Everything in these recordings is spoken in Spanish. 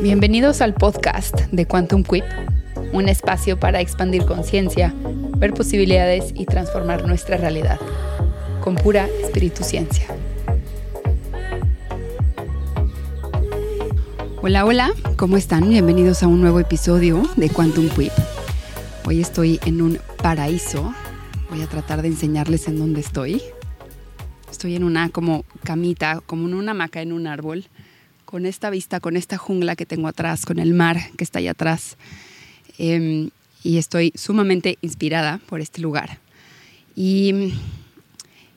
Bienvenidos al podcast de Quantum Quip, un espacio para expandir conciencia, ver posibilidades y transformar nuestra realidad con pura espíritu ciencia. Hola, hola, ¿cómo están? Bienvenidos a un nuevo episodio de Quantum Quip. Hoy estoy en un paraíso. Voy a tratar de enseñarles en dónde estoy. Estoy en una como camita, como en una hamaca en un árbol con esta vista, con esta jungla que tengo atrás, con el mar que está allá atrás. Em, y estoy sumamente inspirada por este lugar. Y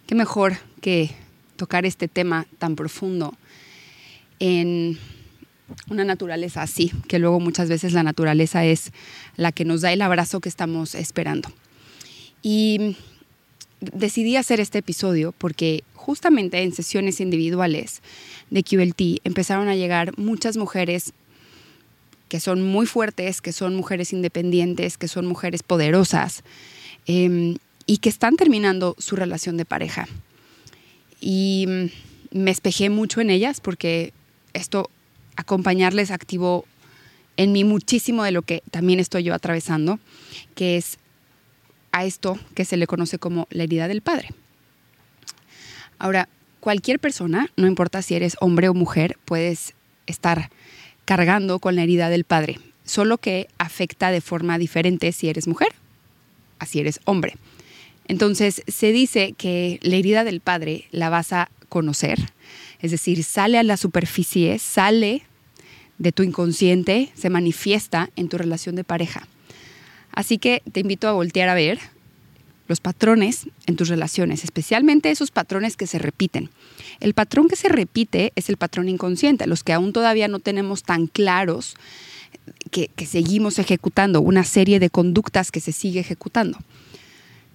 qué mejor que tocar este tema tan profundo en una naturaleza así, que luego muchas veces la naturaleza es la que nos da el abrazo que estamos esperando. Y decidí hacer este episodio porque justamente en sesiones individuales de QLT empezaron a llegar muchas mujeres que son muy fuertes, que son mujeres independientes, que son mujeres poderosas em, y que están terminando su relación de pareja. Y mm, me espejé mucho en ellas porque esto, acompañarles activó en mí muchísimo de lo que también estoy yo atravesando, que es a esto que se le conoce como la herida del padre. Ahora, cualquier persona, no importa si eres hombre o mujer, puedes estar cargando con la herida del padre, solo que afecta de forma diferente si eres mujer, así eres hombre. Entonces, se dice que la herida del padre la vas a conocer, es decir, sale a la superficie, sale de tu inconsciente, se manifiesta en tu relación de pareja. Así que te invito a voltear a ver los patrones en tus relaciones, especialmente esos patrones que se repiten. El patrón que se repite es el patrón inconsciente, los que aún todavía no tenemos tan claros que, seguimos ejecutando, una serie de conductas que se sigue ejecutando.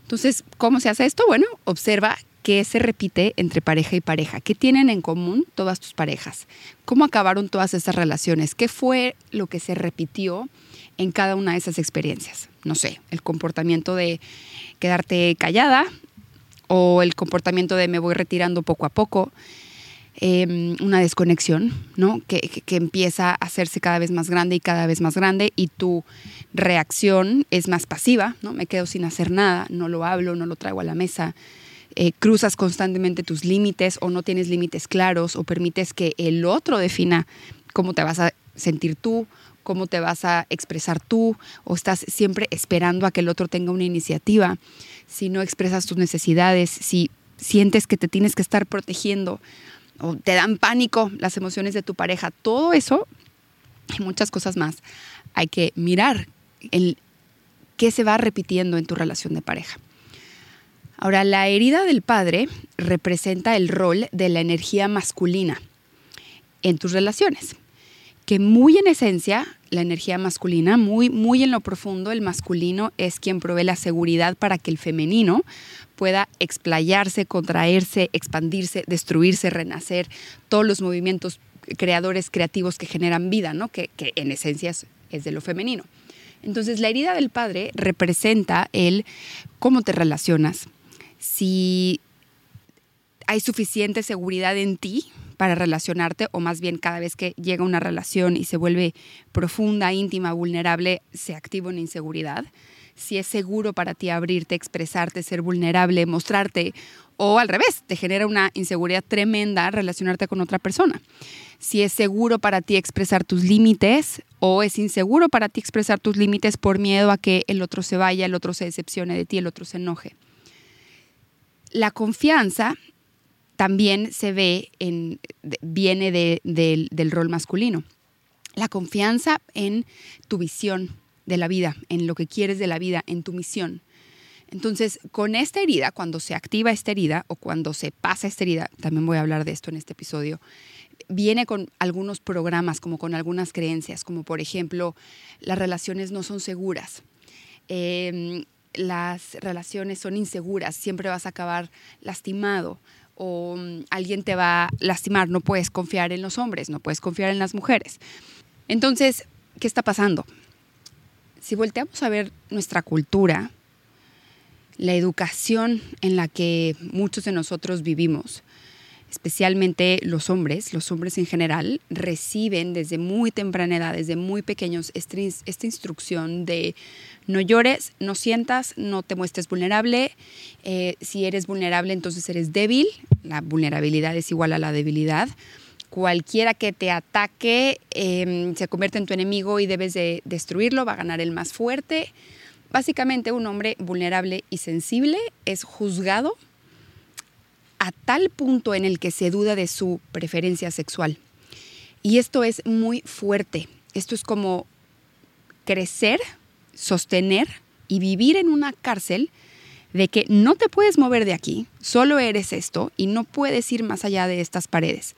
Entonces, ¿cómo se hace esto? Bueno, observa qué se repite entre pareja y pareja, qué tienen en común todas tus parejas, cómo acabaron todas esas relaciones, qué fue lo que se repitió en cada una de esas experiencias. No sé, el comportamiento de quedarte callada o el comportamiento de me voy retirando poco a poco, em, una desconexión, ¿no? Que, que, empieza a hacerse cada vez más grande y cada vez más grande y tu reacción es más pasiva, ¿no? Me quedo sin hacer nada, no lo hablo, no lo traigo a la mesa. Eh, cruzas constantemente tus límites o no tienes límites claros o permites que el otro defina cómo te vas a sentir tú cómo te vas a expresar tú o estás siempre esperando a que el otro tenga una iniciativa, si no expresas tus necesidades, si sientes que te tienes que estar protegiendo o te dan pánico las emociones de tu pareja, todo eso y muchas cosas más, hay que mirar el, qué se va repitiendo en tu relación de pareja. Ahora, la herida del padre representa el rol de la energía masculina en tus relaciones que muy en esencia, la energía masculina, muy, muy en lo profundo, el masculino es quien provee la seguridad para que el femenino pueda explayarse, contraerse, expandirse, destruirse, renacer, todos los movimientos creadores, creativos que generan vida, ¿no? que, en esencia es, es de lo femenino. Entonces, la herida del padre representa el cómo te relacionas, si hay suficiente seguridad en ti para relacionarte o más bien cada vez que llega una relación y se vuelve profunda, íntima, vulnerable, se activa una inseguridad. Si es seguro para ti abrirte, expresarte, ser vulnerable, mostrarte o al revés, te genera una inseguridad tremenda relacionarte con otra persona. Si es seguro para ti expresar tus límites o es inseguro para ti expresar tus límites por miedo a que el otro se vaya, el otro se decepcione de ti, el otro se enoje. La confianza también se ve en, viene del rol masculino. La confianza en tu visión de la vida, en lo que quieres de la vida, en tu misión. Entonces, con esta herida, cuando se activa esta herida o cuando se pasa esta herida, también voy a hablar de esto en este episodio, viene con algunos programas, como con algunas creencias, como por ejemplo, las relaciones no son seguras. Em, las relaciones son inseguras, siempre vas a acabar lastimado, o mm, alguien te va a lastimar, no puedes confiar en los hombres, no puedes confiar en las mujeres. Entonces, ¿qué está pasando? Si volteamos a ver nuestra cultura, la educación en la que muchos de nosotros vivimos, especialmente los hombres, los hombres en general, reciben desde muy temprana edad, desde muy pequeños, este esta instrucción de no llores, no sientas, no te muestres vulnerable. Eh, si eres vulnerable, entonces eres débil. La vulnerabilidad es igual a la debilidad. Cualquiera que te ataque em, se convierte en tu enemigo y debes de destruirlo, va a ganar el más fuerte. Básicamente un hombre vulnerable y sensible es juzgado a tal punto en el que se duda de su preferencia sexual. Y esto es muy fuerte. Esto es como crecer, sostener y vivir en una cárcel de que no te puedes mover de aquí, solo eres esto y no puedes ir más allá de estas paredes.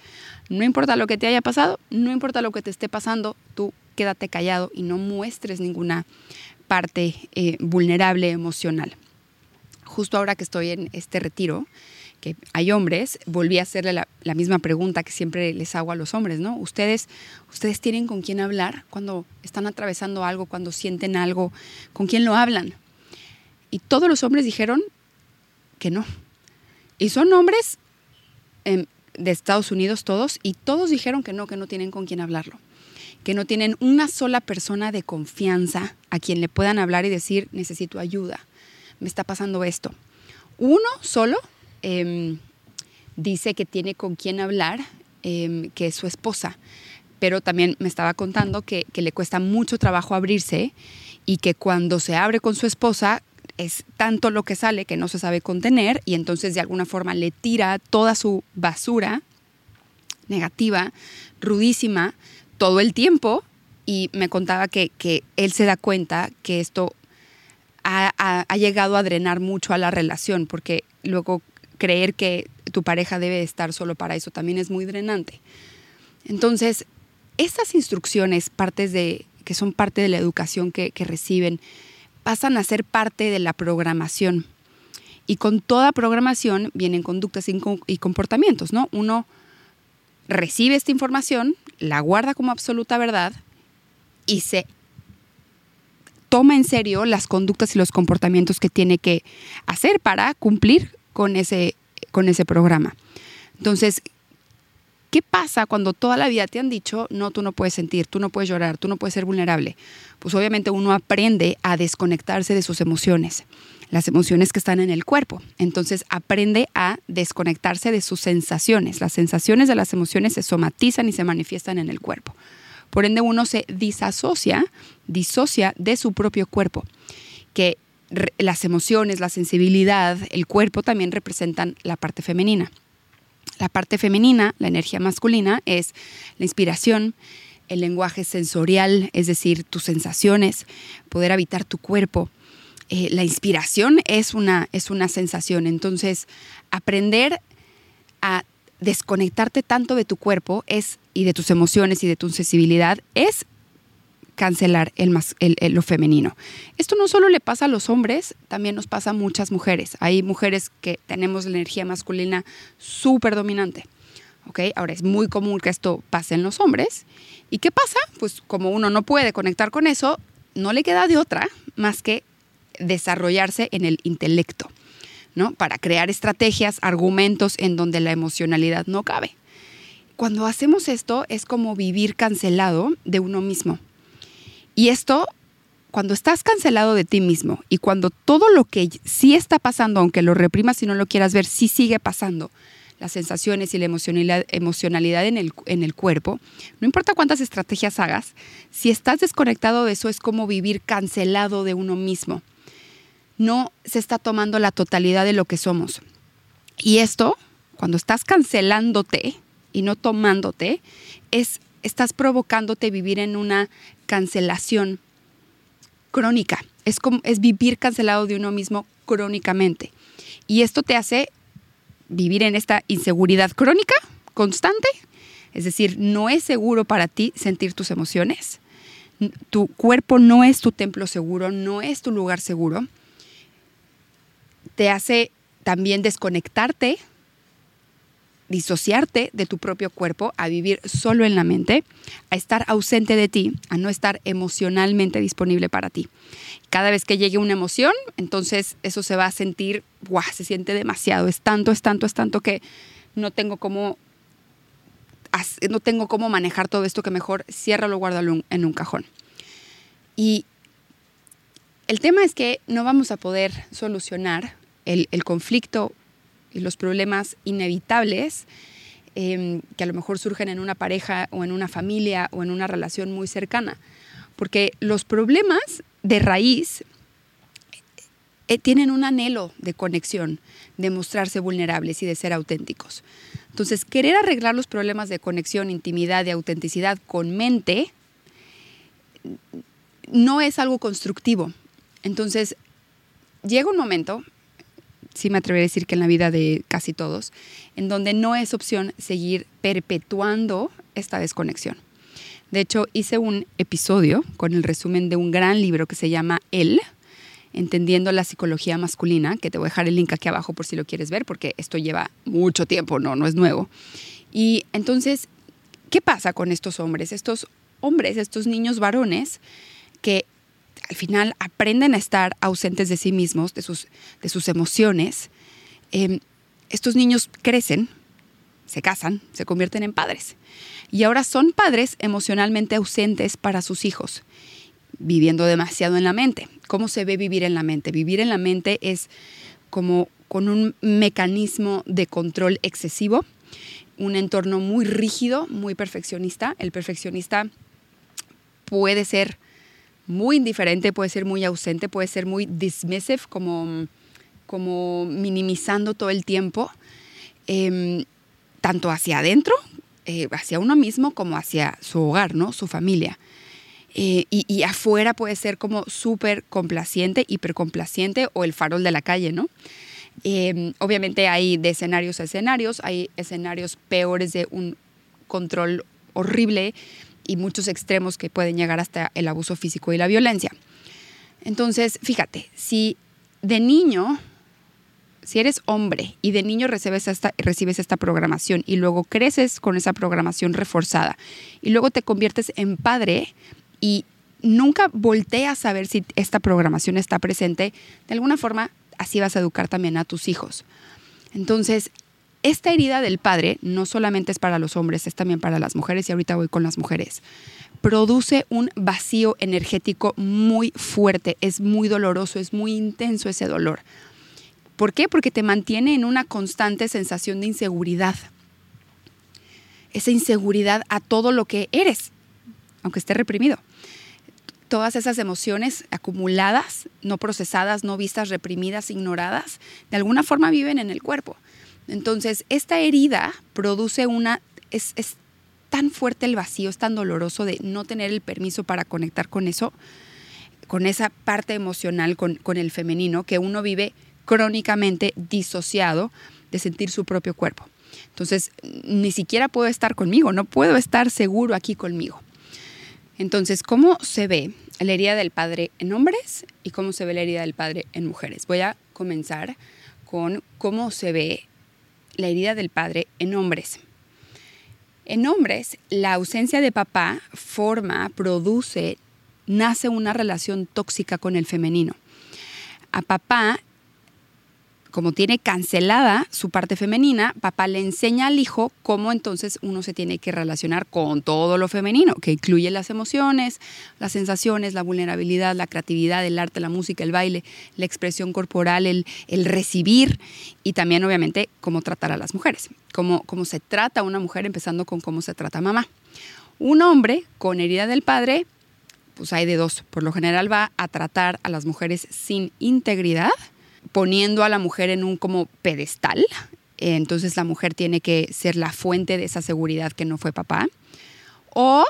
No importa lo que te haya pasado, no importa lo que te esté pasando, tú quédate callado y no muestres ninguna parte eh, vulnerable emocional. Justo ahora que estoy en este retiro, que hay hombres, volví a hacerle la, misma pregunta que siempre les hago a los hombres, ¿no? Ustedes, ustedes tienen con quién hablar cuando están atravesando algo, cuando sienten algo, ¿con quién lo hablan? Y todos los hombres dijeron que no. Y son hombres em, de Estados Unidos todos, y todos dijeron que no, que no tienen con quién hablarlo. Que no tienen una sola persona de confianza a quien le puedan hablar y decir, necesito ayuda, me está pasando esto. Uno solo Em, dice que tiene con quién hablar, em, que es su esposa, pero también me estaba contando que, le cuesta mucho trabajo abrirse y que cuando se abre con su esposa es tanto lo que sale que no se sabe contener y entonces de alguna forma le tira toda su basura negativa, rudísima, todo el tiempo. Y me contaba que, él se da cuenta que esto ha, ha, llegado a drenar mucho a la relación porque luego creer que tu pareja debe estar solo para eso también es muy drenante. Entonces, esas instrucciones, partes de, que son parte de la educación que, reciben, pasan a ser parte de la programación. Y con toda programación vienen conductas y comportamientos, ¿no? Uno recibe esta información, la guarda como absoluta verdad y se toma en serio las conductas y los comportamientos que tiene que hacer para cumplir con ese, con ese programa. Entonces, ¿qué pasa cuando toda la vida te han dicho, no, tú no puedes sentir, tú no puedes llorar, tú no puedes ser vulnerable? Pues obviamente uno aprende a desconectarse de sus emociones, las emociones que están en el cuerpo. Entonces aprende a desconectarse de sus sensaciones. Las sensaciones de las emociones se somatizan y se manifiestan en el cuerpo. Por ende uno se disasocia, disocia de su propio cuerpo, que las emociones, la sensibilidad, el cuerpo también representan la parte femenina. La parte femenina, la energía masculina, es la inspiración, el lenguaje sensorial, es decir, tus sensaciones, poder habitar tu cuerpo. Eh, la inspiración es una, es una sensación, entonces aprender a desconectarte tanto de tu cuerpo es, y de tus emociones y de tu sensibilidad es cancelar el, lo femenino. Esto no solo le pasa a los hombres, también nos pasa a muchas mujeres. Hay mujeres que tenemos la energía masculina súper dominante. ¿okay? Ahora es muy común que esto pase en los hombres. ¿Y qué pasa? Pues como uno no puede conectar con eso, no le queda de otra más que desarrollarse en el intelecto, ¿no? Para crear estrategias, argumentos en donde la emocionalidad no cabe. Cuando hacemos esto es como vivir cancelado de uno mismo. Y esto, cuando estás cancelado de ti mismo y cuando todo lo que sí está pasando, aunque lo reprimas y no lo quieras ver, sí sigue pasando, las sensaciones y la emocionalidad, en, el, en el cuerpo, no importa cuántas estrategias hagas, si estás desconectado de eso es como vivir cancelado de uno mismo. No se está tomando la totalidad de lo que somos. Y esto, cuando estás cancelándote y no tomándote, es estás provocándote vivir en una cancelación crónica. Es, como, es vivir cancelado de uno mismo crónicamente. Y esto te hace vivir en esta inseguridad crónica, constante. Es decir, no es seguro para ti sentir tus emociones. Tu cuerpo no es tu templo seguro, no es tu lugar seguro. Te hace también desconectarte disociarte de tu propio cuerpo, a vivir solo en la mente, a estar ausente de ti, a no estar emocionalmente disponible para ti. Cada vez que llegue una emoción, entonces eso se va a sentir, ¡guau! Se siente demasiado, es tanto, es tanto, es tanto que no tengo cómo no tengo cómo manejar todo esto que mejor ciérralo, guárdalo en un cajón. Y el tema es que no vamos a poder solucionar el, conflicto y los problemas inevitables em, que a lo mejor surgen en una pareja o en una familia o en una relación muy cercana. Porque los problemas de raíz eh, tienen un anhelo de conexión, de mostrarse vulnerables y de ser auténticos. Entonces, querer arreglar los problemas de conexión, intimidad y autenticidad con mente no es algo constructivo. Entonces, llega un momento, sí me atrevería a decir que en la vida de casi todos, en donde no es opción seguir perpetuando esta desconexión. De hecho, hice un episodio con el resumen de un gran libro que se llama El, Entendiendo la psicología masculina, que te voy a dejar el link aquí abajo por si lo quieres ver, porque esto lleva mucho tiempo, no, no es nuevo. Y entonces, ¿qué pasa con estos hombres? Estos hombres, estos niños varones, que al final aprenden a estar ausentes de sí mismos, de sus, de sus emociones. Em, estos niños crecen, se casan, se convierten en padres. Y ahora son padres emocionalmente ausentes para sus hijos viviendo demasiado en la mente. ¿Cómo se ve vivir en la mente? Vivir en la mente es como con un mecanismo de control excesivo, un entorno muy rígido, muy perfeccionista. El perfeccionista puede ser muy indiferente, puede ser muy ausente, puede ser muy dismissive, como, como minimizando todo el tiempo, em, tanto hacia adentro, eh, hacia uno mismo, como hacia su hogar, ¿no? su familia. Eh, y, afuera puede ser como súper complaciente, hipercomplaciente o el farol de la calle, ¿no? Em, obviamente hay de escenarios a escenarios, hay escenarios peores de un control horrible y muchos extremos que pueden llegar hasta el abuso físico y la violencia. Entonces, fíjate, si de niño, si eres hombre y de niño recibes esta, recibes esta programación y luego creces con esa programación reforzada y luego te conviertes en padre, y nunca volteas a ver si esta programación está presente, de alguna forma así vas a educar también a tus hijos. Entonces, esta herida del padre no solamente es para los hombres, es también para las mujeres y ahorita voy con las mujeres. Produce un vacío energético muy fuerte, es muy doloroso, es muy intenso ese dolor. ¿Por qué? Porque te mantiene en una constante sensación de inseguridad. Esa inseguridad a todo lo que eres, aunque esté reprimido todas esas emociones acumuladas, no procesadas, no vistas, reprimidas, ignoradas, de alguna forma viven en el cuerpo. Entonces, esta herida produce una... Es, tan fuerte el vacío, es tan doloroso de no tener el permiso para conectar con eso, con esa parte emocional, con, con el femenino, que uno vive crónicamente disociado de sentir su propio cuerpo. Entonces, ni siquiera puedo estar conmigo, no puedo estar seguro aquí conmigo. Entonces, ¿cómo se ve la herida del padre en hombres y cómo se ve la herida del padre en mujeres? Voy a comenzar con cómo se ve la herida del padre en hombres. En hombres, la ausencia de papá forma, produce, nace una relación tóxica con el femenino. A papá como tiene cancelada su parte femenina, papá le enseña al hijo cómo entonces uno se tiene que relacionar con todo lo femenino, que incluye las emociones, las sensaciones, la vulnerabilidad, la creatividad, el arte, la música, el baile, la expresión corporal, el, recibir y también obviamente cómo tratar a las mujeres, cómo, cómo se trata a una mujer empezando con cómo se trata a mamá. Un hombre con herida del padre, pues hay de dos. Por lo general va a tratar a las mujeres sin integridad poniendo a la mujer en un como pedestal. Entonces la mujer tiene que ser la fuente de esa seguridad que no fue papá. O,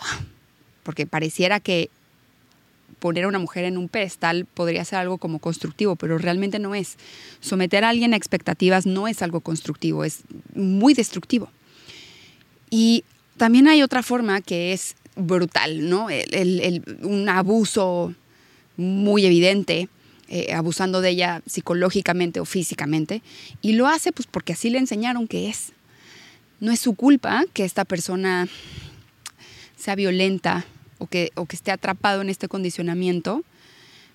porque pareciera que poner a una mujer en un pedestal podría ser algo como constructivo, pero realmente no es. Someter a alguien a expectativas no es algo constructivo, es muy destructivo. Y también hay otra forma que es brutal, ¿no? un abuso muy evidente eh, abusando de ella psicológicamente o físicamente, y lo hace pues porque así le enseñaron que es. No es su culpa que esta persona sea violenta o que, o que esté atrapado en este condicionamiento,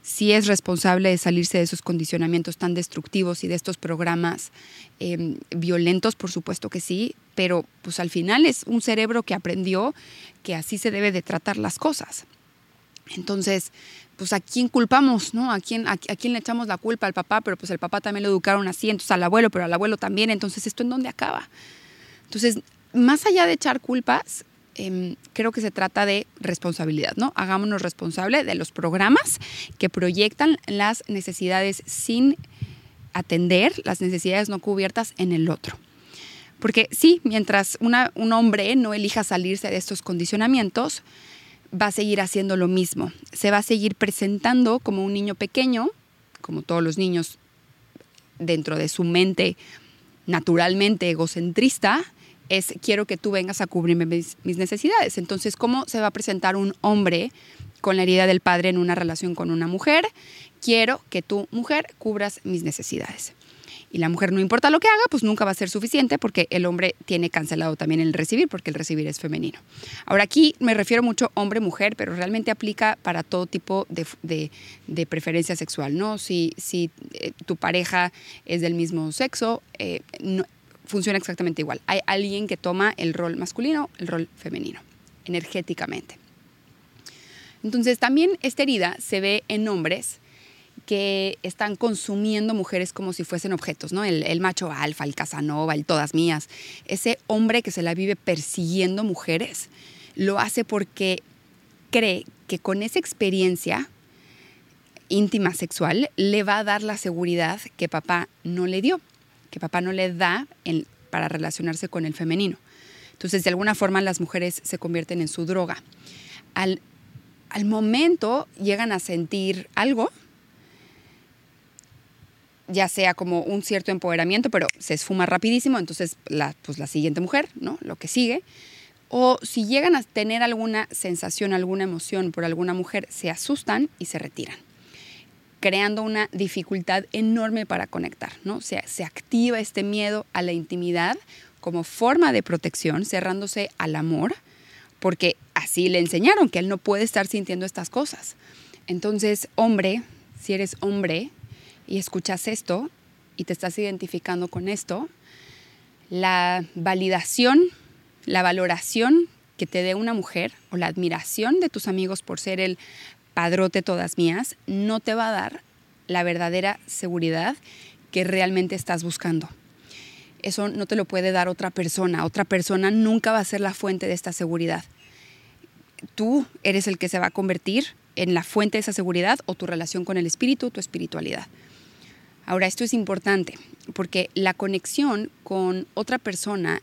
sí es responsable de salirse de esos condicionamientos tan destructivos y de estos programas em, violentos, por supuesto que sí, pero pues al final es un cerebro que aprendió que así se debe de tratar las cosas. Entonces, pues a quién culpamos, ¿no? ¿A quién, a, quién le echamos la culpa al papá, pero pues el papá también lo educaron así, entonces al abuelo, pero al abuelo también, entonces esto en dónde acaba. Entonces, más allá de echar culpas, em, creo que se trata de responsabilidad, ¿no? Hagámonos responsable de los programas que proyectan las necesidades sin atender, las necesidades no cubiertas en el otro. Porque sí, mientras un hombre no elija salirse de estos condicionamientos, va a seguir haciendo lo mismo. Se va a seguir presentando como un niño pequeño, como todos los niños dentro de su mente naturalmente egocentrista, es quiero que tú vengas a cubrirme mis, necesidades. Entonces, ¿cómo se va a presentar un hombre con la herida del padre en una relación con una mujer? Quiero que tu mujer cubras mis necesidades y la mujer no importa lo que haga, pues nunca va a ser suficiente porque el hombre tiene cancelado también el recibir, porque el recibir es femenino. Ahora aquí me refiero mucho hombre-mujer, pero realmente aplica para todo tipo de, preferencia sexual, ¿no? Si, eh, tu pareja es del mismo sexo, eh, funciona exactamente igual. Hay alguien que toma el rol masculino, el rol femenino, energéticamente. Entonces también esta herida se ve en hombres que están consumiendo mujeres como si fuesen objetos, ¿no? El, macho alfa, el casanova, el todas mías. Ese hombre que se la vive persiguiendo mujeres, lo hace porque cree que con esa experiencia íntima sexual le va a dar la seguridad que papá no le dio, que papá no le da para relacionarse con el femenino. Entonces, de alguna forma, las mujeres se convierten en su droga. Al, momento llegan a sentir algo, ya sea como un cierto empoderamiento, pero se esfuma rapidísimo, entonces la, pues la siguiente mujer, ¿no? Lo que sigue. O si llegan a tener alguna sensación, alguna emoción por alguna mujer, se asustan y se retiran, creando una dificultad enorme para conectar, ¿no? se activa este miedo a la intimidad como forma de protección, cerrándose al amor, porque así le enseñaron que él no puede estar sintiendo estas cosas. Entonces, hombre, si eres hombre, y escuchas esto y te estás identificando con esto, la validación, la valoración que te dé una mujer o la admiración de tus amigos por ser el padrote todas mías no te va a dar la verdadera seguridad que realmente estás buscando. Eso no te lo puede dar otra persona. Otra persona nunca va a ser la fuente de esta seguridad. Tú eres el que se va a convertir en la fuente de esa seguridad o tu relación con el espíritu, tu espiritualidad. Ahora, esto es importante porque la conexión con otra persona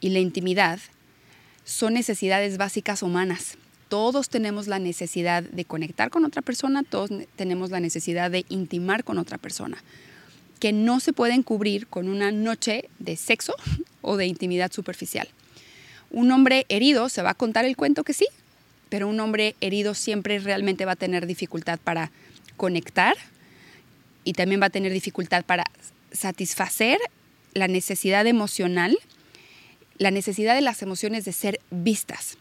y la intimidad son necesidades básicas humanas. Todos tenemos la necesidad de conectar con otra persona, todos tenemos la necesidad de intimar con otra persona, que no se pueden cubrir con una noche de sexo o de intimidad superficial. Un hombre herido se va a contar el cuento que sí, pero un hombre herido siempre realmente va a tener dificultad para conectar y también va a tener dificultad para satisfacer la necesidad emocional, la necesidad de las emociones de ser vistas.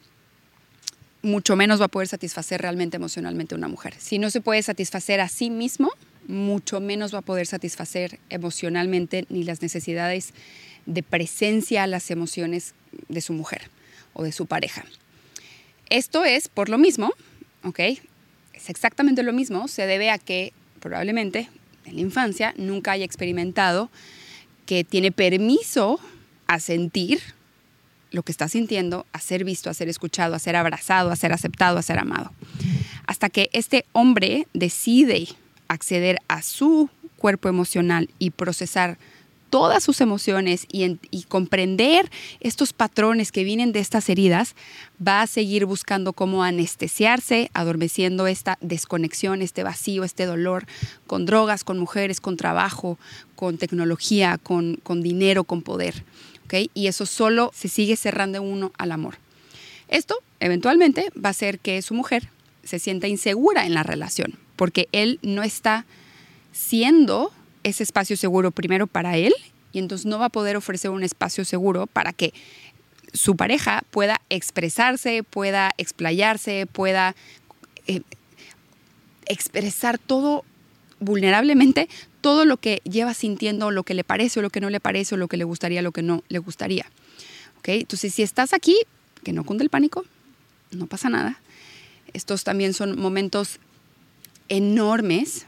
Mucho menos va a poder satisfacer realmente emocionalmente una mujer. Si no se puede satisfacer a sí mismo, mucho menos va a poder satisfacer emocionalmente ni las necesidades de presencia a las emociones de su mujer o de su pareja. Esto es por lo mismo, ¿ok? Es exactamente lo mismo, se debe a que probablemente en la infancia nunca haya experimentado que tiene permiso a sentir lo que está sintiendo, a ser visto, a ser escuchado, a ser abrazado, a ser aceptado, a ser amado. Hasta que este hombre decide acceder a su cuerpo emocional y procesar todas sus emociones y, comprender estos patrones que vienen de estas heridas, va a seguir buscando cómo anestesiarse, adormeciendo esta desconexión, este vacío, este dolor, con drogas, con mujeres, con trabajo, con tecnología, con, dinero, con poder. Y eso solo se sigue cerrando uno al amor. Esto eventualmente va a hacer que su mujer se sienta insegura en la relación, porque él no está siendo ese espacio seguro primero para él y entonces no va a poder ofrecer un espacio seguro para que su pareja pueda expresarse, pueda explayarse, pueda eh, expresar todo vulnerablemente, todo lo que lleva sintiendo, lo que le parece o lo que no le parece, o lo que le gustaría, lo que no le gustaría. ¿Ok? Entonces, si estás aquí, que no cunde el pánico, no pasa nada. Estos también son momentos enormes,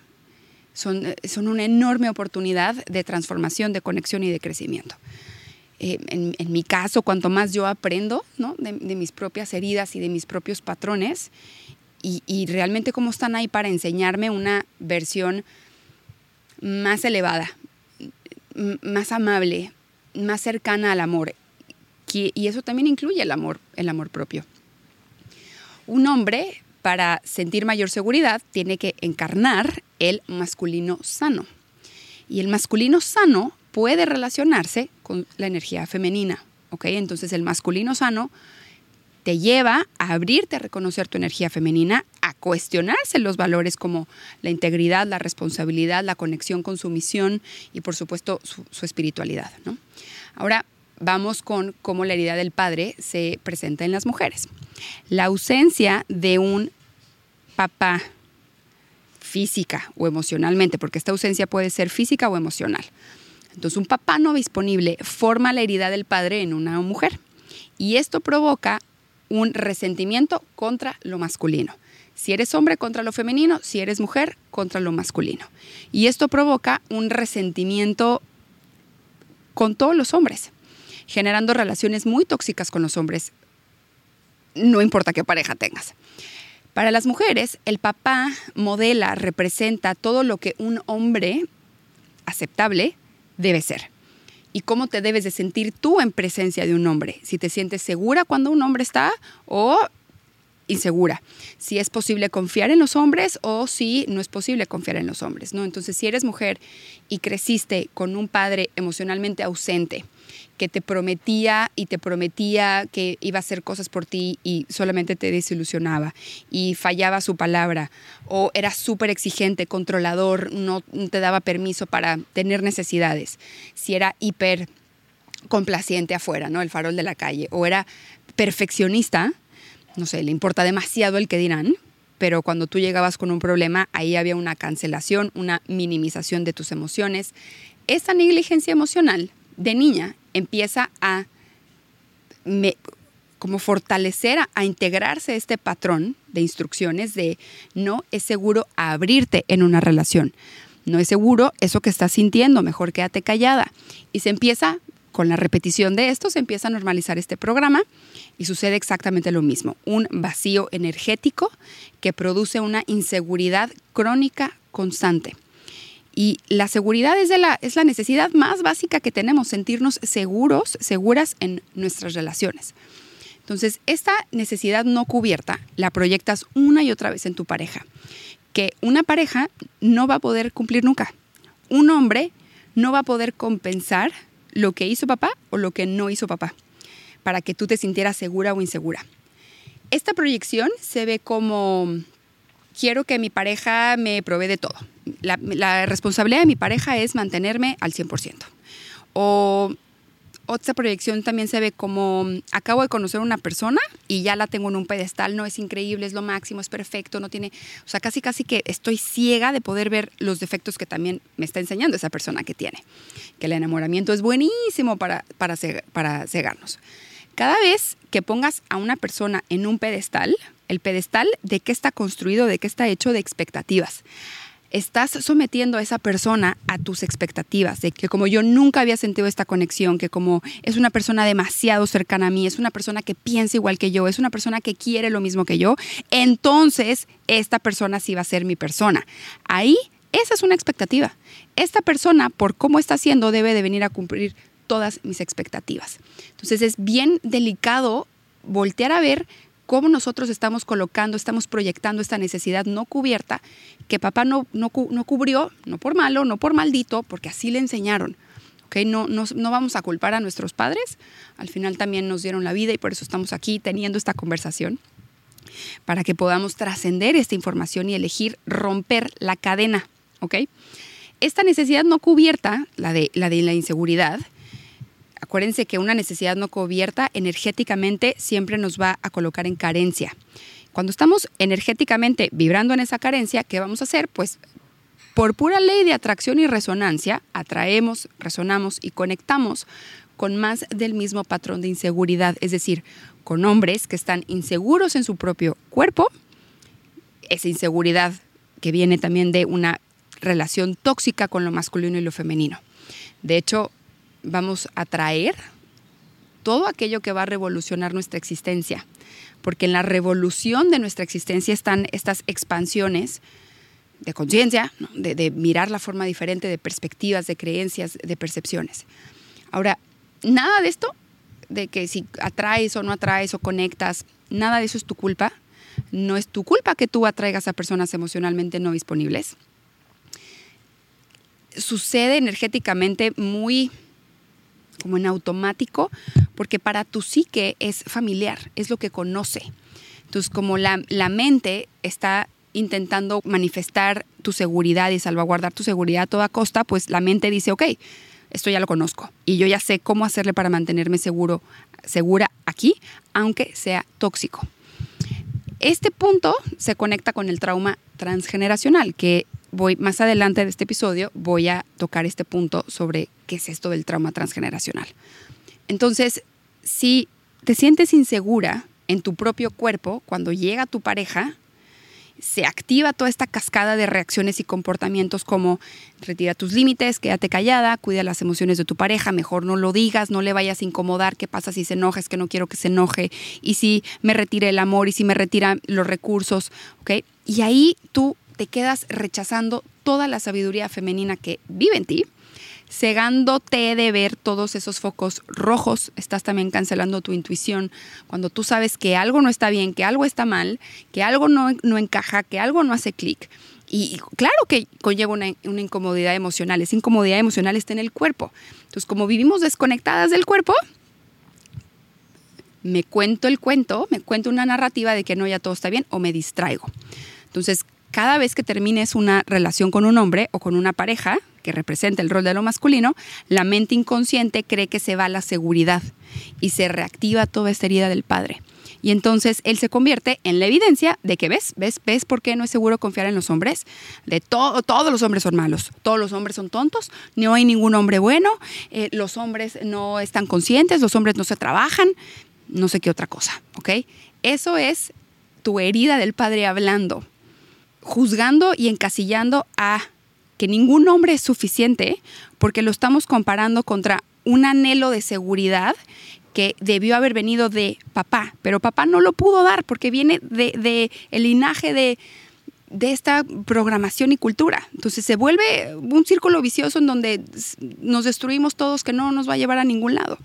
son, son una enorme oportunidad de transformación, de conexión y de crecimiento. Eh, en, mi caso, cuanto más yo aprendo de, mis propias heridas y de mis propios patrones, y, realmente cómo están ahí para enseñarme una versión más elevada, más amable, más cercana al amor. Y eso también incluye el amor, el amor propio. Un hombre, para sentir mayor seguridad, tiene que encarnar el masculino sano. Y el masculino sano puede relacionarse con la energía femenina. ¿ok? Entonces el masculino sano te lleva a abrirte a reconocer tu energía femenina, a cuestionarse los valores como la integridad, la responsabilidad, la conexión con su misión y por supuesto su, espiritualidad. Ahora vamos con cómo la herida del padre se presenta en las mujeres. La ausencia de un papá física o emocionalmente, porque esta ausencia puede ser física o emocional. Entonces un papá no disponible forma la herida del padre en una mujer y esto provoca un resentimiento contra lo masculino. Si eres hombre contra lo femenino, si eres mujer contra lo masculino. Y esto provoca un resentimiento con todos los hombres, generando relaciones muy tóxicas con los hombres, no importa qué pareja tengas. Para las mujeres, el papá modela, representa todo lo que un hombre aceptable debe ser. Y cómo te debes de sentir tú en presencia de un hombre. Si te sientes segura cuando un hombre está o insegura. Si es posible confiar en los hombres o si no es posible confiar en los hombres, ¿no? Entonces, si eres mujer y creciste con un padre emocionalmente ausente, que te prometía y te prometía que iba a hacer cosas por ti y solamente te desilusionaba y fallaba su palabra o era súper exigente, controlador, no te daba permiso para tener necesidades, si era hiper complaciente afuera, ¿no? El farol de la calle, o era perfeccionista, no sé, le importa demasiado el que dirán, pero cuando tú llegabas con un problema, ahí había una cancelación, una minimización de tus emociones. Esa negligencia emocional de niña empieza a como fortalecer, a, integrarse este patrón de instrucciones de no es seguro abrirte en una relación. No es seguro eso que estás sintiendo, mejor quédate callada. Y se empieza, con la repetición de esto, se empieza a normalizar este programa y sucede exactamente lo mismo. Un vacío energético que produce una inseguridad crónica constante. Y la seguridad es, la, la necesidad más básica que tenemos, sentirnos seguros, seguras en nuestras relaciones. Entonces, esta necesidad no cubierta la proyectas una y otra vez en tu pareja, que una pareja no va a poder cumplir nunca. Un hombre no va a poder compensar lo que hizo papá o lo que no hizo papá, para que tú te sintieras segura o insegura. Esta proyección se ve como quiero que mi pareja me provee de todo. La, responsabilidad de mi pareja es mantenerme al 100%. O otra proyección también se ve como acabo de conocer a una persona y ya la tengo en un pedestal, no es increíble, es lo máximo, es perfecto, no tiene, o sea, casi casi que estoy ciega de poder ver los defectos que también me está enseñando esa persona que tiene. Que el enamoramiento es buenísimo para, para, para cegarnos. Cada vez que pongas a una persona en un pedestal, el pedestal de qué está construido, de qué está hecho de expectativas. Estás sometiendo a esa persona a tus expectativas, de que como yo nunca había sentido esta conexión, que como es una persona demasiado cercana a mí, es una persona que piensa igual que yo, es una persona que quiere lo mismo que yo, entonces esta persona sí va a ser mi persona. Ahí, esa es una expectativa. Esta persona, por cómo está haciendo, debe de venir a cumplir todas mis expectativas. Entonces es bien delicado voltear a ver cómo nosotros estamos colocando, estamos proyectando esta necesidad no cubierta que papá no, no, cubrió, no por malo, no por maldito, porque así le enseñaron. ¿okay? No, no, no vamos a culpar a nuestros padres, al final también nos dieron la vida y por eso estamos aquí teniendo esta conversación, para que podamos trascender esta información y elegir romper la cadena. ¿okay? Esta necesidad no cubierta, la de la, de la inseguridad, Acuérdense que una necesidad no cubierta energéticamente siempre nos va a colocar en carencia. Cuando estamos energéticamente vibrando en esa carencia, ¿qué vamos a hacer? Pues por pura ley de atracción y resonancia, atraemos, resonamos y conectamos con más del mismo patrón de inseguridad, es decir, con hombres que están inseguros en su propio cuerpo, esa inseguridad que viene también de una relación tóxica con lo masculino y lo femenino. De hecho, vamos a traer todo aquello que va a revolucionar nuestra existencia, porque en la revolución de nuestra existencia están estas expansiones de conciencia, de, mirar la forma diferente, de perspectivas, de creencias, de percepciones. Ahora, nada de esto, de que si atraes o no atraes o conectas, nada de eso es tu culpa. No es tu culpa que tú atraigas a personas emocionalmente no disponibles. Sucede energéticamente muy como en automático, porque para tu psique es familiar, es lo que conoce. Entonces, como la, la mente está intentando manifestar tu seguridad y salvaguardar tu seguridad a toda costa, pues la mente dice, ok, esto ya lo conozco y yo ya sé cómo hacerle para mantenerme seguro, segura aquí, aunque sea tóxico. Este punto se conecta con el trauma transgeneracional, que voy más adelante de este episodio voy a tocar este punto sobre qué es esto del trauma transgeneracional. Entonces, si te sientes insegura en tu propio cuerpo cuando llega tu pareja, se activa toda esta cascada de reacciones y comportamientos como retira tus límites, quédate callada, cuida las emociones de tu pareja, mejor no lo digas, no le vayas a incomodar, qué pasa si se enoja, es que no quiero que se enoje, y si me retire el amor, y si me retiran los recursos, ¿ok? Y ahí tú te quedas rechazando toda la sabiduría femenina que vive en ti cegándote de ver todos esos focos rojos, estás también cancelando tu intuición. Cuando tú sabes que algo no está bien, que algo está mal, que algo no, encaja, que algo no hace clic. Y claro que conlleva una, una, incomodidad emocional, esa incomodidad emocional está en el cuerpo. Entonces, como vivimos desconectadas del cuerpo, me cuento el cuento, me cuento una narrativa de que no, ya todo está bien o me distraigo. Entonces, cada vez que termines una relación con un hombre o con una pareja, que representa el rol de lo masculino, la mente inconsciente cree que se va la seguridad y se reactiva toda esta herida del padre. Y entonces él se convierte en la evidencia de que ves, ves, ves por qué no es seguro confiar en los hombres. De todo, todos los hombres son malos, todos los hombres son tontos, no hay ningún hombre bueno, eh, los hombres no están conscientes, los hombres no se trabajan, no sé qué otra cosa, ¿ok? Eso es tu herida del padre hablando, juzgando y encasillando a que ningún hombre es suficiente porque lo estamos comparando contra un anhelo de seguridad que debió haber venido de papá, pero papá no lo pudo dar porque viene de, el linaje de, de esta programación y cultura. Entonces se vuelve un círculo vicioso en donde nos destruimos todos que no nos va a llevar a ningún lado.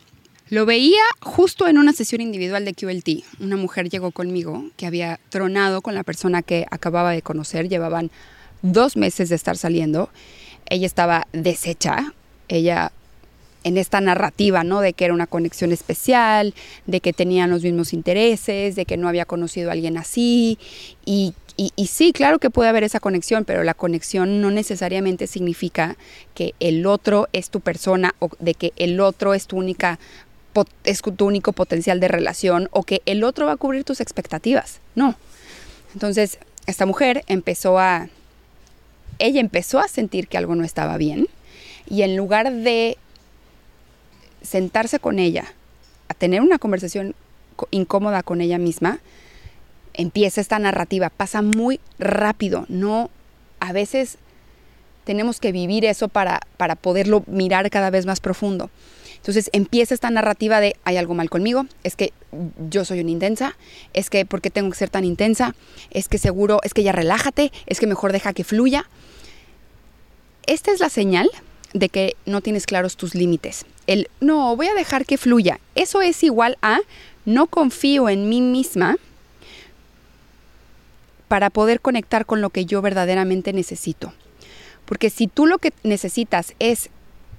Lo veía justo en una sesión individual de QLT. Una mujer llegó conmigo que había tronado con la persona que acababa de conocer, llevaban dos meses de estar saliendo, ella estaba deshecha, ella en esta narrativa, ¿no? De que era una conexión especial, de que tenían los mismos intereses, de que no había conocido a alguien así. Y, y, sí, claro que puede haber esa conexión, pero la conexión no necesariamente significa que el otro es tu persona o de que el otro es tu única es tu único potencial de relación o que el otro va a cubrir tus expectativas. No. Entonces, esta mujer empezó a ella empezó a sentir que algo no estaba bien y en lugar de sentarse con ella, a tener una conversación incómoda con ella misma, empieza esta narrativa, pasa muy rápido, no a veces tenemos que vivir eso para, para poderlo mirar cada vez más profundo. Entonces empieza esta narrativa de hay algo mal conmigo, es que yo soy una intensa, es que ¿por qué tengo que ser tan intensa? Es que seguro, es que ya relájate, es que mejor deja que fluya esta es la señal de que no tienes claros tus límites. El no, voy a dejar que fluya. Eso es igual a no confío en mí misma para poder conectar con lo que yo verdaderamente necesito. Porque si tú lo que necesitas es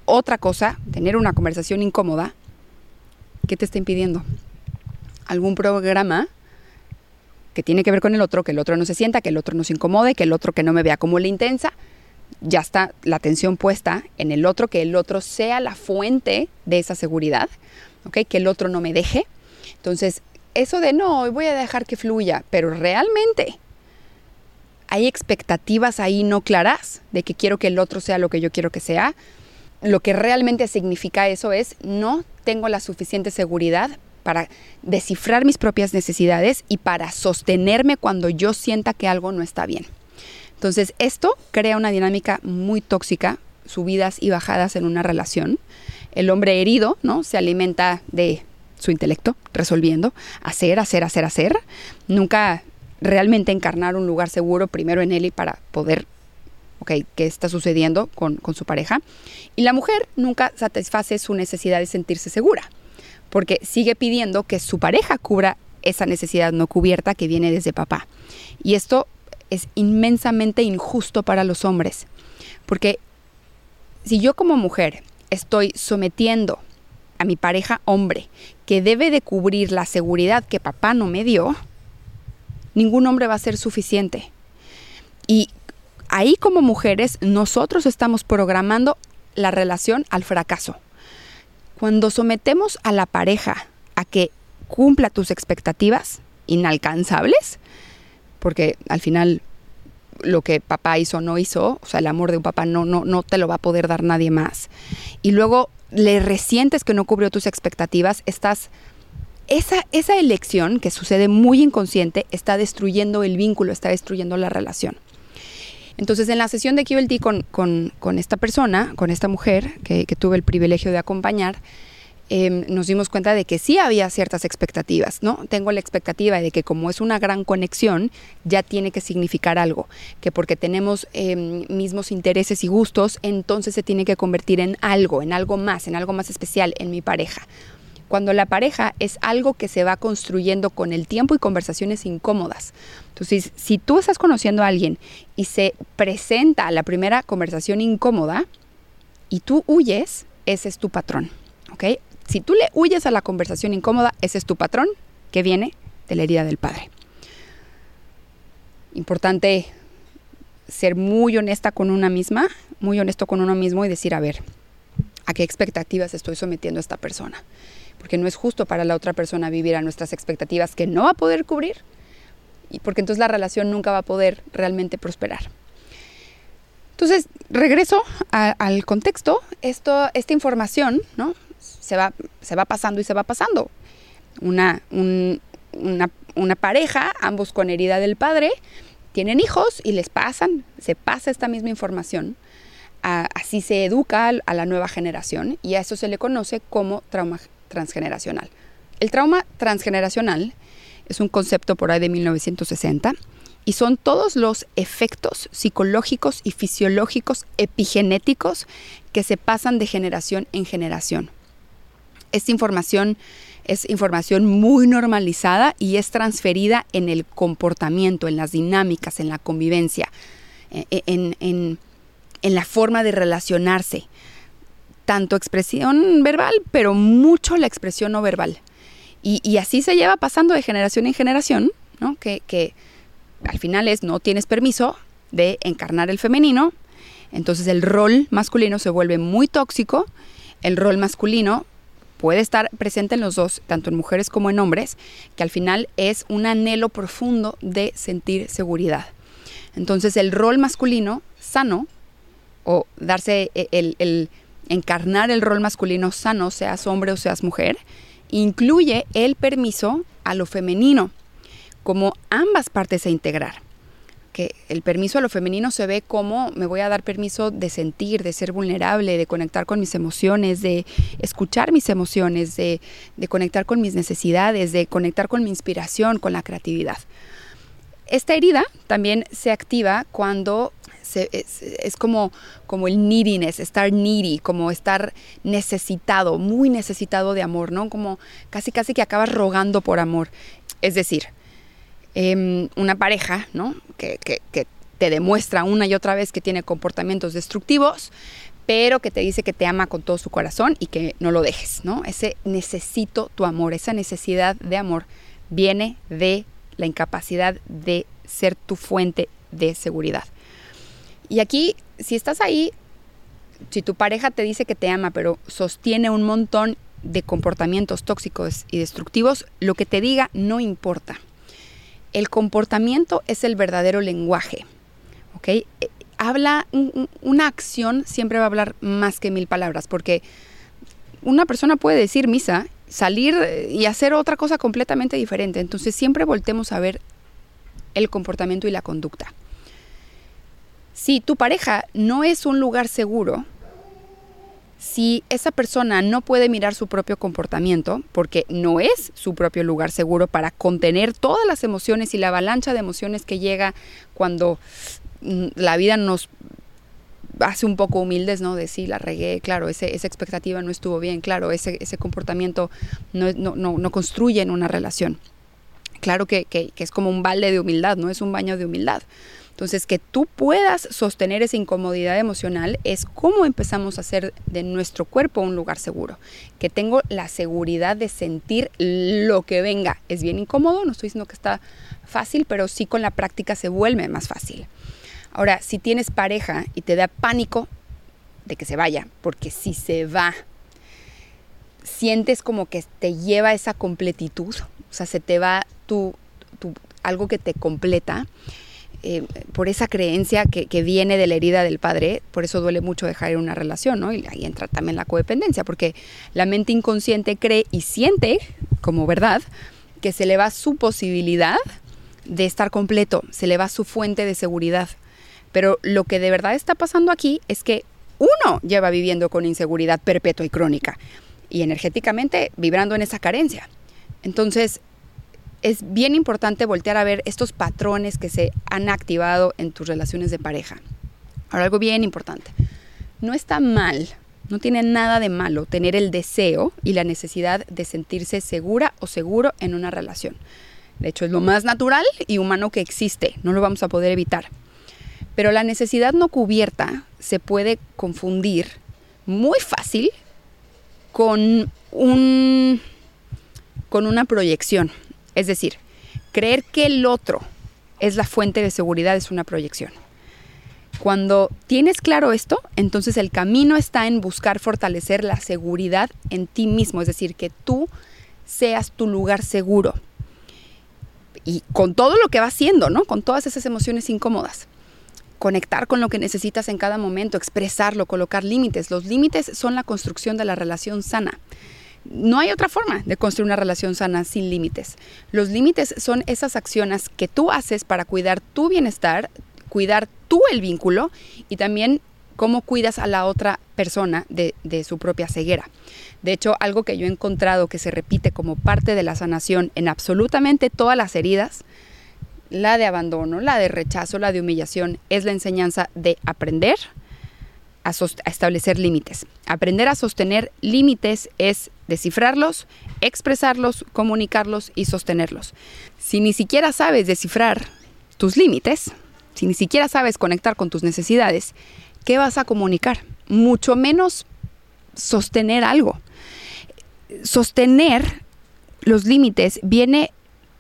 otra cosa, tener una conversación incómoda, ¿qué te está impidiendo? ¿Algún programa que tiene que ver con el otro, que el otro no se sienta, que el otro no se incomode, que el otro que no me vea como la intensa? ya está la atención puesta en el otro, que el otro sea la fuente de esa seguridad, ¿ok? Que el otro no me deje. Entonces, eso de no, voy a dejar que fluya, pero realmente hay expectativas ahí no claras de que quiero que el otro sea lo que yo quiero que sea, lo que realmente significa eso es no tengo la suficiente seguridad para descifrar mis propias necesidades y para sostenerme cuando yo sienta que algo no está bien. Entonces, esto crea una dinámica muy tóxica, subidas y bajadas en una relación. El hombre herido, ¿no? Se alimenta de su intelecto, resolviendo, hacer, hacer, hacer, hacer. Nunca realmente encarnar un lugar seguro primero en él y para poder, ok, qué está sucediendo con, con su pareja. Y la mujer nunca satisface su necesidad de sentirse segura, porque sigue pidiendo que su pareja cubra esa necesidad no cubierta que viene desde papá. Y esto es inmensamente injusto para los hombres, porque si yo como mujer estoy sometiendo a mi pareja hombre, que debe de cubrir la seguridad que papá no me dio, ningún hombre va a ser suficiente. Y ahí como mujeres nosotros estamos programando la relación al fracaso. Cuando sometemos a la pareja a que cumpla tus expectativas inalcanzables, porque al final lo que papá hizo no hizo, o sea, el amor de un papá no, no, no te lo va a poder dar nadie más. Y luego le resientes que no cubrió tus expectativas, estás esa, esa elección que sucede muy inconsciente está destruyendo el vínculo, está destruyendo la relación. Entonces, en la sesión de QLT con, con, esta persona, con esta mujer que, que tuve el privilegio de acompañar, em, nos dimos cuenta de que sí había ciertas expectativas, ¿no? Tengo la expectativa de que como es una gran conexión, ya tiene que significar algo, que porque tenemos em, mismos intereses y gustos, entonces se tiene que convertir en algo, en algo más, en algo más especial en mi pareja cuando la pareja es algo que se va construyendo con el tiempo y conversaciones incómodas. Entonces, si tú estás conociendo a alguien y se presenta la primera conversación incómoda y tú huyes, ese es tu patrón. ¿ok? Si tú le huyes a la conversación incómoda, ese es tu patrón que viene de la herida del padre. Importante ser muy honesta con una misma, muy honesto con uno mismo y decir, a ver, ¿a qué expectativas estoy sometiendo a esta persona? Porque no es justo para la otra persona vivir a nuestras expectativas que no va a poder cubrir, y porque entonces la relación nunca va a poder realmente prosperar. Entonces, regreso al contexto, esto, esta información ¿no? se, va, se va pasando y se va pasando. Una, una, pareja, ambos con herida del padre, tienen hijos y les pasan, se pasa esta misma información. así se educa a la nueva generación y a eso se le conoce como trauma transgeneracional. El trauma transgeneracional es un concepto por ahí de 1960 y son todos los efectos psicológicos y fisiológicos epigenéticos que se pasan de generación en generación. Esta información es información muy normalizada y es transferida en el comportamiento, en las dinámicas, en la convivencia, eh, en, en la forma de relacionarse tanto expresión verbal, pero mucho la expresión no verbal. Y, así se lleva pasando de generación en generación. Que, al final es no tienes permiso de encarnar el femenino, entonces el rol masculino se vuelve muy tóxico, el rol masculino puede estar presente en los dos, tanto en mujeres como en hombres, que al final es un anhelo profundo de sentir seguridad. Entonces el rol masculino sano, o darse el, el encarnar el rol masculino sano, seas hombre o seas mujer, incluye el permiso a lo femenino, como ambas partes a integrar. Que el permiso a lo femenino se ve como me voy a dar permiso de sentir, de ser vulnerable, de conectar con mis emociones, de escuchar mis emociones, de, de conectar con mis necesidades, de conectar con mi inspiración, con la creatividad. Esta herida también se activa cuando es, como, como el neediness, estar needy, como estar necesitado, muy necesitado de amor, ¿no? Como casi casi que acabas rogando por amor. Es decir, em, una pareja, ¿no? Que, que, que te demuestra una y otra vez que tiene comportamientos destructivos, pero que te dice que te ama con todo su corazón y que no lo dejes, ¿no? Ese necesito tu amor, esa necesidad de amor viene de la incapacidad de ser tu fuente de seguridad. Y aquí, si estás ahí, si tu pareja te dice que te ama, pero sostiene un montón de comportamientos tóxicos y destructivos, lo que te diga no importa. El comportamiento es el verdadero lenguaje. ¿ok? Eh, habla, una acción siempre va a hablar más que mil palabras, porque una persona puede decir misa, salir eh, y hacer otra cosa completamente diferente. Entonces siempre voltemos a ver el comportamiento y la conducta. Si tu pareja no es un lugar seguro, si esa persona no puede mirar su propio comportamiento, porque no es su propio lugar seguro para contener todas las emociones y la avalancha de emociones que llega cuando mm, la vida nos hace un poco humildes, ¿no? De sí, la regué, claro, ese, esa expectativa no estuvo bien, claro, ese, ese comportamiento no, no, no, construye en una relación. Claro que, que, que es como un balde de humildad, no es un baño de humildad. Entonces, que tú puedas sostener esa incomodidad emocional es cómo empezamos a hacer de nuestro cuerpo un lugar seguro. Que tengo la seguridad de sentir lo que venga. Es bien incómodo, no estoy diciendo que está fácil, pero sí con la práctica se vuelve más fácil. Ahora, si tienes pareja y te da pánico de que se vaya, porque si se va, sientes como que te lleva esa completitud, o sea, se te va tu, algo que te completa eh, por esa creencia que, viene de la herida del padre, por eso duele mucho dejar una relación, ¿no? Y ahí entra también la codependencia, porque la mente inconsciente cree y siente como verdad que se le va su posibilidad de estar completo, se le va su fuente de seguridad. Pero lo que de verdad está pasando aquí es que uno lleva viviendo con inseguridad perpetua y crónica y energéticamente vibrando en esa carencia. Entonces, es bien importante voltear a ver estos patrones que se han activado en tus relaciones de pareja. Ahora, algo bien importante. No está mal, no tiene nada de malo tener el deseo y la necesidad de sentirse segura o seguro en una relación. De hecho, es lo más natural y humano que existe, no lo vamos a poder evitar. Pero la necesidad no cubierta se puede confundir muy fácil con un con una proyección. Es decir, creer que el otro es la fuente de seguridad es una proyección. Cuando tienes claro esto, entonces el camino está en buscar fortalecer la seguridad en ti mismo, es decir, que tú seas tu lugar seguro. Y con todo lo que va haciendo, ¿no? Con todas esas emociones incómodas. Conectar con lo que necesitas en cada momento, expresarlo, colocar límites. Los límites son la construcción de la relación sana. No hay otra forma de construir una relación sana sin límites. Los límites son esas acciones que tú haces para cuidar tu bienestar, cuidar tú el vínculo y también cómo cuidas a la otra persona de, su propia ceguera. De hecho, algo que yo he encontrado que se repite como parte de la sanación en absolutamente todas las heridas, la de abandono, la de rechazo, la de humillación, es la enseñanza de aprender a, a establecer límites. Aprender a sostener límites es descifrarlos, expresarlos, comunicarlos y sostenerlos. Si ni siquiera sabes descifrar tus límites, si ni siquiera sabes conectar con tus necesidades, ¿qué vas a comunicar? Mucho menos sostener algo. Sostener los límites viene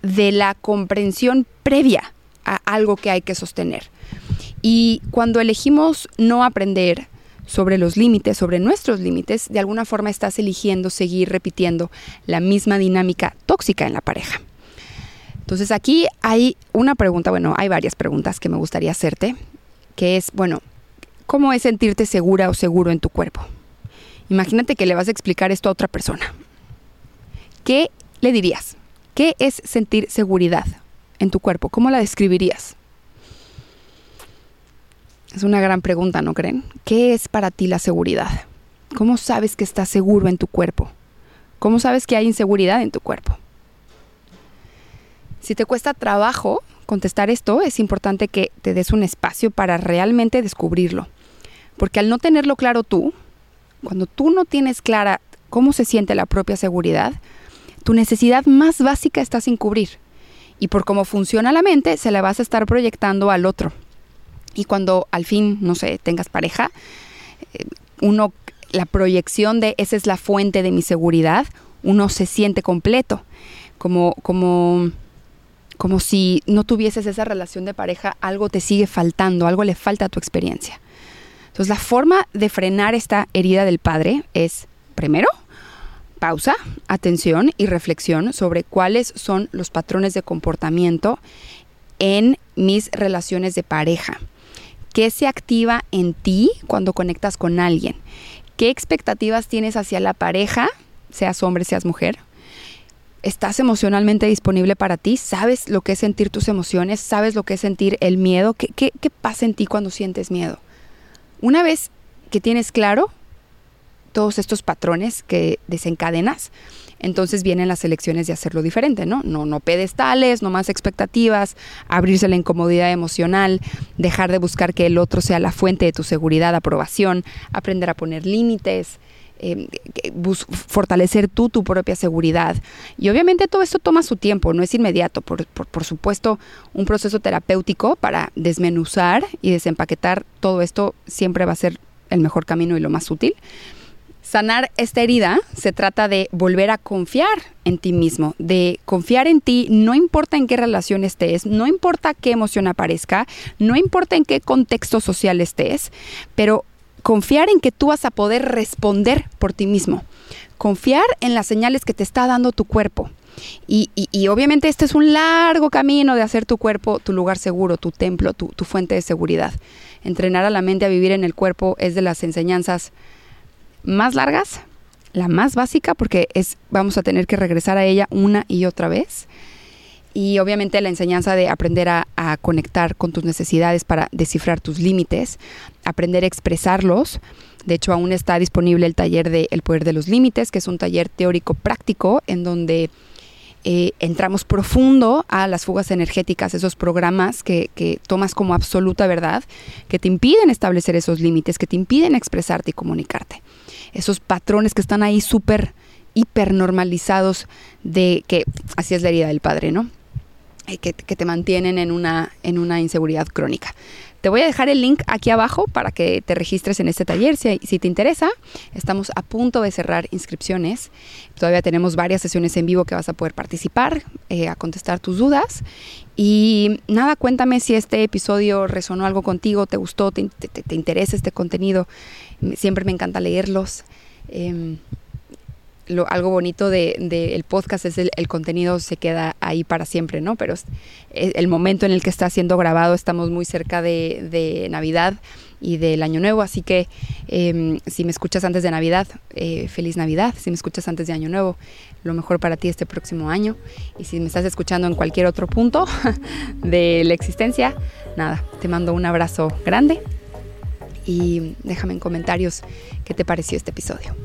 de la comprensión previa a algo que hay que sostener. Y cuando elegimos no aprender, sobre los límites, sobre nuestros límites, de alguna forma estás eligiendo seguir repitiendo la misma dinámica tóxica en la pareja. Entonces aquí hay una pregunta, bueno, hay varias preguntas que me gustaría hacerte, que es, bueno, ¿cómo es sentirte segura o seguro en tu cuerpo? Imagínate que le vas a explicar esto a otra persona. ¿Qué le dirías? ¿Qué es sentir seguridad en tu cuerpo? ¿Cómo la describirías? Es una gran pregunta, ¿no creen? ¿Qué es para ti la seguridad? ¿Cómo sabes que estás seguro en tu cuerpo? ¿Cómo sabes que hay inseguridad en tu cuerpo? Si te cuesta trabajo contestar esto, es importante que te des un espacio para realmente descubrirlo. Porque al no tenerlo claro tú, cuando tú no tienes clara cómo se siente la propia seguridad, tu necesidad más básica está sin cubrir. Y por cómo funciona la mente, se la vas a estar proyectando al otro. Y cuando al fin, no sé, tengas pareja, eh, uno, la proyección de esa es la fuente de mi seguridad, uno se siente completo, como, como, como si no tuvieses esa relación de pareja, algo te sigue faltando, algo le falta a tu experiencia. Entonces la forma de frenar esta herida del padre es, primero, pausa, atención y reflexión sobre cuáles son los patrones de comportamiento en mis relaciones de pareja. ¿Qué se activa en ti cuando conectas con alguien? ¿Qué expectativas tienes hacia la pareja, seas hombre, seas mujer? ¿Estás emocionalmente disponible para ti? ¿Sabes lo que es sentir tus emociones? ¿Sabes lo que es sentir el miedo? ¿Qué, qué, pasa en ti cuando sientes miedo? Una vez que tienes claro todos estos patrones que desencadenas, entonces vienen las elecciones de hacerlo diferente, ¿no? No, no pedestales, no más expectativas, abrirse la incomodidad emocional, dejar de buscar que el otro sea la fuente de tu seguridad, aprobación, aprender a poner límites, em, fortalecer tú tu propia seguridad. Y obviamente todo esto toma su tiempo, no es inmediato. Por, por, supuesto, un proceso terapéutico para desmenuzar y desempaquetar todo esto siempre va a ser el mejor camino y lo más útil. Sanar esta herida se trata de volver a confiar en ti mismo, de confiar en ti, no importa en qué relación estés, no importa qué emoción aparezca, no importa en qué contexto social estés, pero confiar en que tú vas a poder responder por ti mismo, confiar en las señales que te está dando tu cuerpo. Y, obviamente este es un largo camino de hacer tu cuerpo tu lugar seguro, tu templo, tu, tu fuente de seguridad. Entrenar a la mente a vivir en el cuerpo es de las enseñanzas más largas, la más básica, porque es, vamos a tener que regresar a ella una y otra vez. Y obviamente la enseñanza de aprender a, conectar con tus necesidades para descifrar tus límites, aprender a expresarlos. De hecho, aún está disponible el taller de El Poder de los Límites, que es un taller teórico práctico en donde eh, entramos profundo a las fugas energéticas, esos programas que, que, tomas como absoluta verdad, que te impiden establecer esos límites, que te impiden expresarte y comunicarte esos patrones que están ahí súper, hiper normalizados de que así es la herida del padre, ¿no? Eh, que, te mantienen en una, en una inseguridad crónica. Te voy a dejar el link aquí abajo para que te registres en este taller si, si, te interesa. Estamos a punto de cerrar inscripciones. Todavía tenemos varias sesiones en vivo que vas a poder participar, eh, a contestar tus dudas. Y nada, cuéntame si este episodio resonó algo contigo, te gustó, te, te, interesa este contenido. Siempre me encanta leerlos. Em, algo bonito del de, el podcast es el, el, contenido se queda ahí para siempre, ¿no? Pero el momento en el que está siendo grabado, estamos muy cerca de, de Navidad y del Año Nuevo, así que em, si me escuchas antes de Navidad, eh, feliz Navidad, si me escuchas antes de Año Nuevo, lo mejor para ti este próximo año, y si me estás escuchando en cualquier otro punto de la existencia, nada, te mando un abrazo grande y déjame en comentarios qué te pareció este episodio.